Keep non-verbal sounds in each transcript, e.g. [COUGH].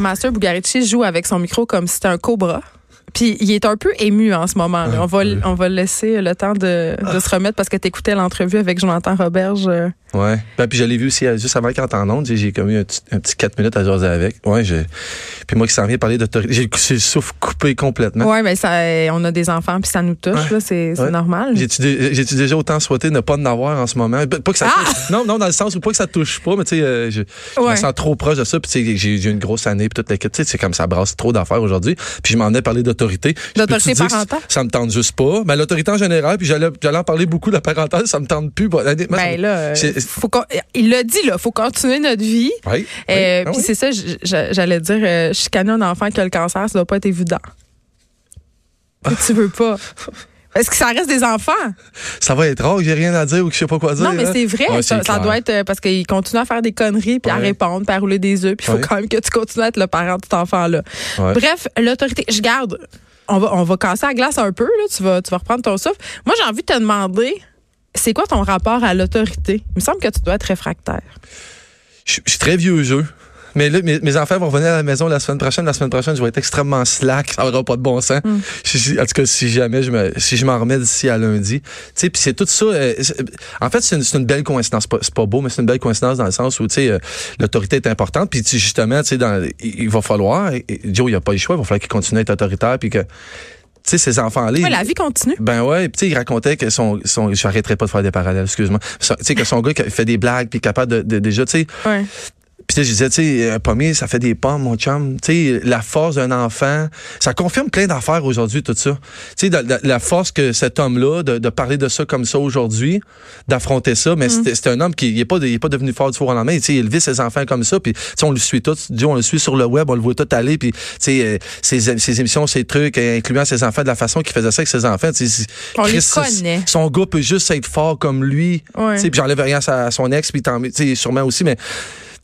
Master Bugarici joue avec son micro comme si c'était un cobra. Puis il est un peu ému en ce moment. là. On va, on va laisser le temps de, de se remettre parce que tu écoutais l'entrevue avec Jonathan Roberge. euh, Ouais. Ben, puis je l'ai vu aussi euh, juste avant qu'il entre en onde. J'ai eu un petit, un petit 4 minutes à jaser avec. Ouais. Puis moi qui s'en viens parler d'autorité. J'ai le souffle coupé complètement. Ouais, mais ça, on a des enfants puis ça nous touche, Ouais. c'est Ouais. normal. J'ai-tu dé- j'ai-tu déjà autant souhaité ne pas en avoir en ce moment? Pas que ça Ah! touche. Non, non, dans le sens où pas que ça touche pas, mais tu sais, euh, je, je me sens trop proche de ça. Puis tu sais, j'ai j'ai une grosse année, puis toute l'équipe. Tu sais, c'est comme ça brasse trop d'affaires aujourd'hui. Puis je m'en ai parlé d'autorité. Dire que parentale? Ça me tente juste pas? Mais l'autorité en général, puis j'allais en parler beaucoup de la parentale, ça me tente plus. Honnêtement, Ben là, euh, faut il l'a dit, là, faut continuer notre vie. Oui, Euh, ah Puis oui. c'est ça, j'allais dire, euh, chicaner un enfant qui a le cancer, ça doit pas être évident. Que [LAUGHS] tu veux pas. Est-ce que ça reste des enfants? Ça va être rare que j'ai rien à dire ou que je sais pas quoi dire. non, mais hein. c'est vrai. Ouais, ça, doit être euh, parce qu'ils continuent à faire des conneries, puis à répondre, puis à rouler des œufs, puis il faut Ouais. quand même que tu continues à être le parent de cet enfant-là. Ouais. Bref, l'autorité, je garde. On va, on va casser la glace un peu, là. Tu vas, tu vas reprendre ton souffle. Moi, j'ai envie de te demander, c'est quoi ton rapport à l'autorité? Il me semble que tu dois être réfractaire. Je je suis très vieux jeu. Mais là, mes, mes enfants vont revenir à la maison la semaine prochaine. La semaine prochaine, je vais être extrêmement slack. Ça n'aura pas de bon sens. Hmm. En tout cas, si jamais je me, si je m'en remets d'ici à lundi. Tu sais, puis c'est tout ça. euh, en fait, c'est une, belle coïncidence. C'est pas- beau, mais c'est une belle coïncidence dans le sens où, tu sais, euh, l'autorité est importante. Puis, justement, tu sais, dans, il, il va falloir, et- et Joe, il a pas le choix. Il va falloir qu'il continue à être autoritaire. Puis que, tu sais, ces enfants-là. Oui, la vie continue. ben ouais, puis tu sais, il racontait que son, son j'arrêterai pas de faire des parallèles, excuse-moi. Tu sais que son gars fait des blagues puis capable de, de- déjà, tu sais, Ouais. Puis je disais, tu sais, un pommier, ça fait des pommes, mon chum. Tu sais, la force d'un enfant, ça confirme plein d'affaires aujourd'hui, tout ça. Tu sais, la, la- la force que cet homme-là, de, de parler de ça comme ça aujourd'hui, d'affronter ça, mais c'était c'était un homme qui n'est pas, il est pas devenu fort du four au lendemain. Tu sais, il élevait ses enfants comme ça, puis tu sais, on le suit tout. On le suit sur le web, on le voit tout aller, puis tu sais, euh, ses, ses émissions, ses trucs, euh, incluant ses enfants, de la façon qu'il faisait ça avec ses enfants. On les Chris, connaît. Son gars peut juste être fort comme lui. Ouais. Tu sais, puis j'enlève rien à, son ex, puis tant- tu sais, sûrement aussi, mais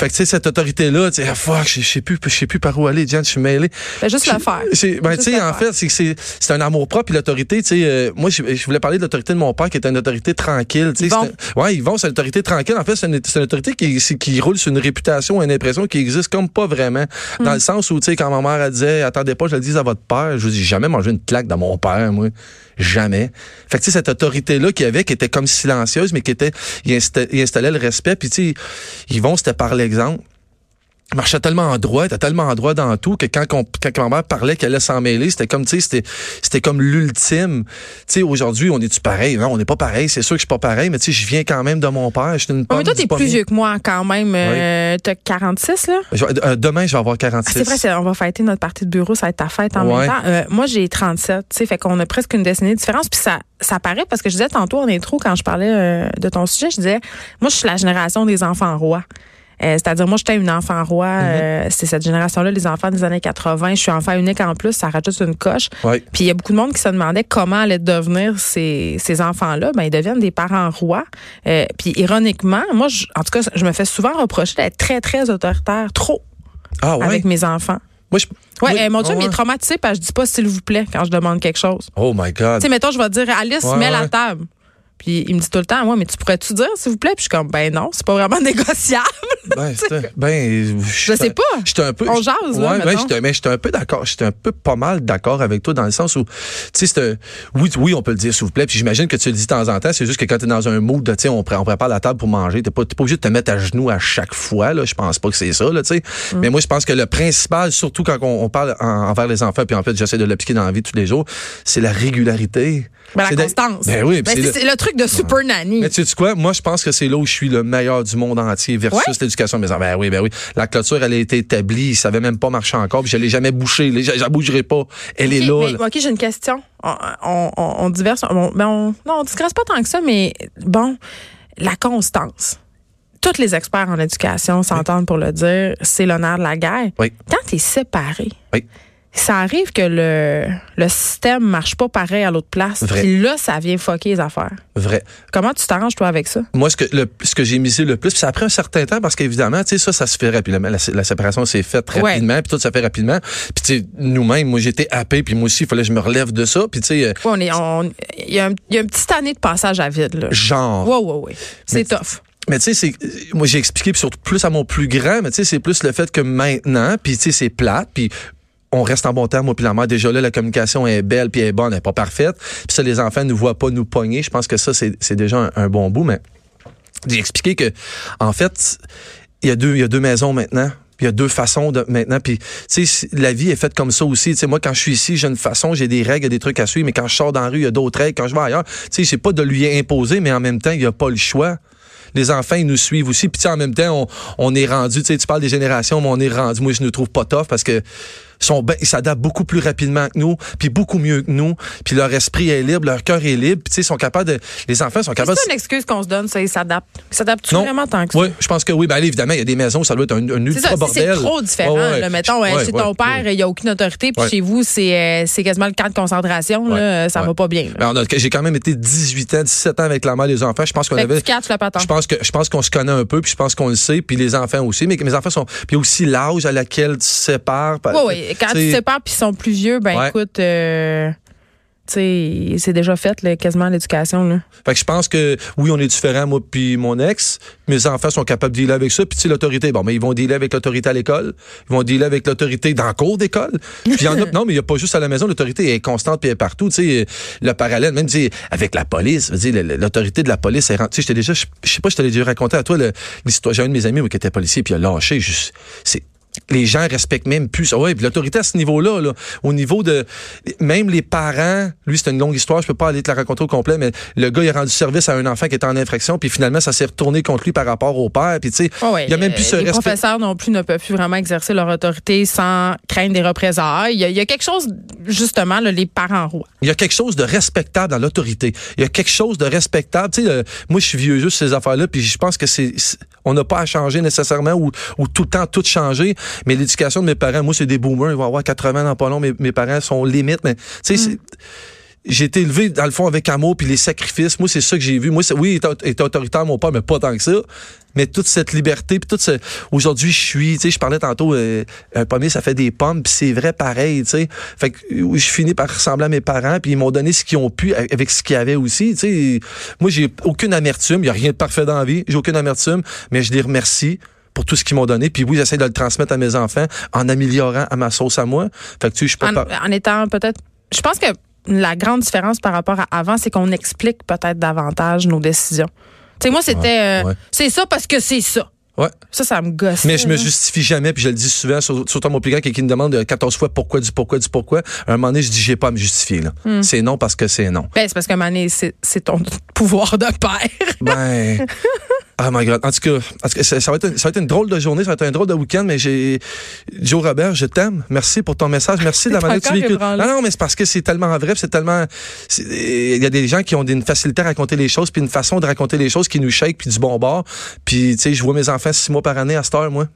fait que, tu sais, cette autorité-là, tu sais, ah, fuck, je sais plus, je sais plus par où aller, Jen, je suis mêlé. Fais juste le faire. C'est- Ben, Juste tu sais, en faire. fait, c'est c'est c'est un amour propre, puis l'autorité, tu sais, euh, moi, je, je voulais parler de l'autorité de mon père, qui est une autorité tranquille, tu sais. Un- Ouais, ils vont, c'est une autorité tranquille. En fait, c'est une, c'est une autorité qui, qui roule sur une réputation, une impression qui existe comme pas vraiment. Hmm. Dans le sens où, tu sais, quand ma mère, elle disait, attendez pas, je le dise à votre père, je vous dis, jamais mangé une claque dans mon père, moi. Jamais. Fait que, tu sais, cette autorité-là qu'il y avait, qui était comme silencieuse, mais qui était, il insta- il installait le respect, puis, tu sais, ils vont, c'était par l'exemple. Il marchait tellement en droit, était tellement en droit dans tout que quand, quand ma mère parlait qu'elle allait s'en mêler, c'était comme, tu sais, c'était, comme l'ultime. Tu sais, aujourd'hui, on est-tu pareil? Non, on n'est pas pareil. C'est sûr que je suis pas pareil, mais tu sais, je viens quand même de mon père. Je suis une pomme mais toi, t'es plus vieux que moi quand même. Euh, T'as 46, là? Je euh, demain, je vais avoir Ah, 46. c'est vrai, on va fêter notre partie de bureau, ça va être ta fête en Ouais. même temps. Euh, moi, j'ai 37, tu sais, fait qu'on a presque une décennie de différence. Puis ça, ça paraît parce que je disais tantôt en intro, quand je parlais euh, de ton sujet, je disais, moi, je suis la génération des enfants rois. Euh, C'est-à-dire, moi, j'étais une enfant roi. Mm-hmm. euh, c'est cette génération-là, les enfants des années 80. Je suis enfant unique en plus, ça rajoute une coche. Ouais. Puis il y a beaucoup de monde qui se demandait comment allaient devenir ces, ces enfants-là. Ben, ils deviennent des parents rois. Euh, puis ironiquement, moi, je- en tout cas, je me fais souvent reprocher d'être très, très autoritaire, trop, Ah ouais? avec mes enfants. Moi, je... Ouais, moi- euh, mon Dieu, ah mais il est traumatisé parce que je dis pas s'il vous plaît quand je demande quelque chose. Oh my God. Tu sais, mettons, je vais dire Alice, Ouais, mets la table. Puis il me dit tout le temps, ouais, mais tu pourrais-tu dire, s'il vous plaît? Puis je suis comme, ben non, c'est pas vraiment [LAUGHS] négociable. Ben, ben, Je sais pas. J'étais un peu. On jase, là, Ouais, mettons. ouais, j'étais, mais j'étais un peu d'accord. J'étais un peu pas mal d'accord avec toi dans le sens où, tu sais, c'est un- oui, oui, on peut le dire, s'il vous plaît. Puis j'imagine que tu le dis de temps en temps. C'est juste que quand t'es dans un mood, tu sais, on, on prépare la table pour manger. T'es pas, pas obligé de te mettre à genoux à chaque fois, là. Je pense pas que c'est ça, là, tu sais. Mm. Mais moi, je pense que le principal, surtout quand on, on parle en- envers les enfants, puis en fait, j'essaie de l'appliquer dans la vie tous les jours, c'est la régularité. Ben, la constance. Ben oui, Ben, c'est le- c'est le truc de Super Nanny. mais tu sais quoi? Moi, je pense que c'est là où je suis le meilleur du monde entier versus Ouais? l'éducation enfants. Ben oui, ben oui. La clôture, elle a été établie. Ils savaient même pas marcher encore. Puis je l'ai jamais bouché. Je la bougerai pas. Elle est là. mais- là. OK, j'ai une question. On, on, on, on diverse. on- ben, on- non, on digresse pas tant que ça, mais bon, la constance. Tous les experts en éducation s'entendent pour le dire, c'est l'honneur de la guerre. Oui. Quand tu es séparé, Oui. Ça arrive que le, le système marche pas pareil à l'autre place. Vrai. Puis là, ça vient fucker les affaires. Vrai. Comment tu t'arranges, toi, avec ça? Moi, ce que, le, ce que j'ai misé le plus, puis ça a pris un certain temps parce qu'évidemment, tu sais, ça, ça se fait rapidement. La, la séparation s'est faite Ouais. rapidement, puis tout ça fait rapidement. Puis tu sais, nous-mêmes, moi, j'étais happé, puis moi aussi, il fallait que je me relève de ça. Puis tu sais, euh, Ouais, on est, on- il y, a un- y a une petite année de passage à vide, là. genre. Ouais, ouais, ouais. C'est tough. Mais tu sais, c'est moi j'ai expliqué surtout plus à mon plus grand, mais tu sais, c'est plus le fait que maintenant, puis tu sais, c'est plate, puis on reste en bon terme, moi puis la mère. Déjà là, la communication est belle, puis elle est bonne, elle n'est pas parfaite. Puis ça, les enfants ne voient pas nous pogner. Je pense que ça, c'est déjà un, bon bout, mais j'ai expliqué que, en fait, il y a deux, il y a deux maisons maintenant il y a deux façons de maintenant puis tu sais la vie est faite comme ça aussi tu moi quand je suis ici j'ai une façon j'ai des règles des trucs à suivre mais quand je sors dans la rue il y a d'autres règles quand je vais ailleurs tu sais c'est pas de lui imposer mais en même temps il y a pas le choix les enfants, ils nous suivent aussi. Puis en même temps, on, on est rendu, tu sais, tu parles des générations, mais on est rendu, moi, je ne trouve pas tough parce que sont ben, ils s'adaptent beaucoup plus rapidement que nous, puis beaucoup mieux que nous, puis leur esprit est libre, leur cœur est libre, puis ils sont capables de les enfants sont capables C'est une excuse qu'on se donne, ça ils s'adaptent. Ils s'adaptent vraiment tant que ça? Oui, je pense que oui, ben évidemment, il y a des maisons où ça doit être un, un ultra bordel. C'est trop différent, là, mettons chez ton père, il y a aucune autorité, puis chez vous c'est euh, c'est quasiment le camp de concentration là, ça va pas bien. Ben, j'ai quand même été 18 ans, 17 ans avec la mère des enfants, je pense qu'on avait Je pense que je pense qu'on se connaît un peu, puis je pense qu'on le sait, puis les enfants aussi, mais mes enfants sont puis aussi l'âge à laquelle tu sépares. Oui, oui, quand tu te sépares puis ils sont plus vieux, ben écoute, euh, c'est déjà fait là, quasiment l'éducation. Là. Fait que je pense que oui, on est différents, moi puis mon ex. Mes enfants sont capables de dealer avec ça. Puis tu sais, l'autorité, bon, mais ils vont dealer avec l'autorité à l'école. Ils vont dealer avec l'autorité dans le cours d'école. Puis il y en a, [LAUGHS] non, mais il n'y a pas juste à la maison. L'autorité est constante puis elle est partout. Tu sais, le parallèle, même avec la police, l'autorité de la police, tu sais, j'étais déjà, je sais pas, je t'avais déjà raconté à toi l'histoire. J'ai un de mes amis qui était policier puis il a lâché. C'est les gens respectent même plus. Ouais, l'autorité à ce niveau-là, là, au niveau de même les parents, lui c'est une longue histoire, je peux pas aller te la raconter au complet, mais le gars il a rendu service à un enfant qui était en infraction, puis finalement ça s'est retourné contre lui par rapport au père, puis tu sais, il y a même plus ce les professeurs non plus ne peuvent plus vraiment exercer leur autorité sans craindre des représailles. Il y a, quelque chose justement là, les parents rois. Il y a quelque chose de respectable dans l'autorité. Il y a quelque chose de respectable. Tu sais, moi je suis vieux juste ces affaires-là, puis je pense que c'est on n'a pas à changer nécessairement ou, ou tout le temps tout changer. Mais l'éducation de mes parents, moi, c'est des boomers. Ils vont avoir 80 ans pas long. Mes, mes parents sont limites. Mais, tu sais, mm. j'ai été élevé, dans le fond, avec amour puis les sacrifices. Moi, c'est ça que j'ai vu. Moi, oui, il était autoritaire, mon père, mais pas tant que ça. Mais toute cette liberté, puis toute ce... Aujourd'hui, je suis, tu sais, je parlais tantôt, euh, un pommier, ça fait des pommes, puis c'est vrai pareil, tu sais. Fait que je finis par ressembler à mes parents, puis ils m'ont donné ce qu'ils ont pu avec ce qu'ils avaient aussi, tu sais. Moi, j'ai aucune amertume. Il y a rien de parfait dans la vie. J'ai aucune amertume, mais je les remercie pour tout ce qu'ils m'ont donné. Puis oui, j'essaie de le transmettre à mes enfants en améliorant à ma sauce à moi. Fait que tu sais, je peux en, pas... en étant peut-être. Je pense que la grande différence par rapport à avant, c'est qu'on explique peut-être davantage nos décisions. Tu sais, moi, c'était. Euh, c'est ça parce que c'est ça. Ouais. Ça, ça me gosse. Mais je me justifie jamais, puis je le dis souvent, surtout à mon plus grand qui me demande 14 fois pourquoi, du pourquoi, du pourquoi. À un moment donné, je dis, j'ai pas à me justifier. Là. Hmm. C'est non parce que c'est non. Ben, c'est parce qu'à un moment donné, c'est ton pouvoir de père. ben. [LAUGHS] Oh my God. En tout cas, ça, va être une, ça va être une drôle de journée, ça va être un drôle de week-end, mais j'ai. Joe Robert, je t'aime. Merci pour ton message. Merci de la [LAUGHS] manière tu véhicules. Non, non, mais c'est parce que c'est tellement vrai, c'est tellement. Il y a des gens qui ont une facilité à raconter les choses, puis une façon de raconter les choses qui nous shake, puis du bon bord. Puis, tu sais, je vois mes enfants six mois par année à cette heure, moi.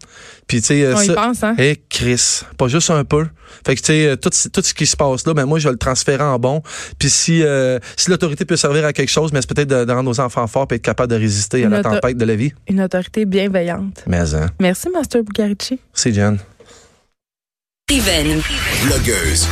Puis, tu sais. On y pense, hein? Hey, Chris. Pas juste un peu. Fait que, tu sais, tout, tout ce qui se passe là, ben, moi, je vais le transférer en bon. Puis, si, euh, si l'autorité peut servir à quelque chose, mais c'est peut-être de, rendre nos enfants forts, puis être capable de résister à la tempête de la vie autorité bienveillante. Mais, hein. Merci, Master Bugarici. C'est Jen. Blogueuse.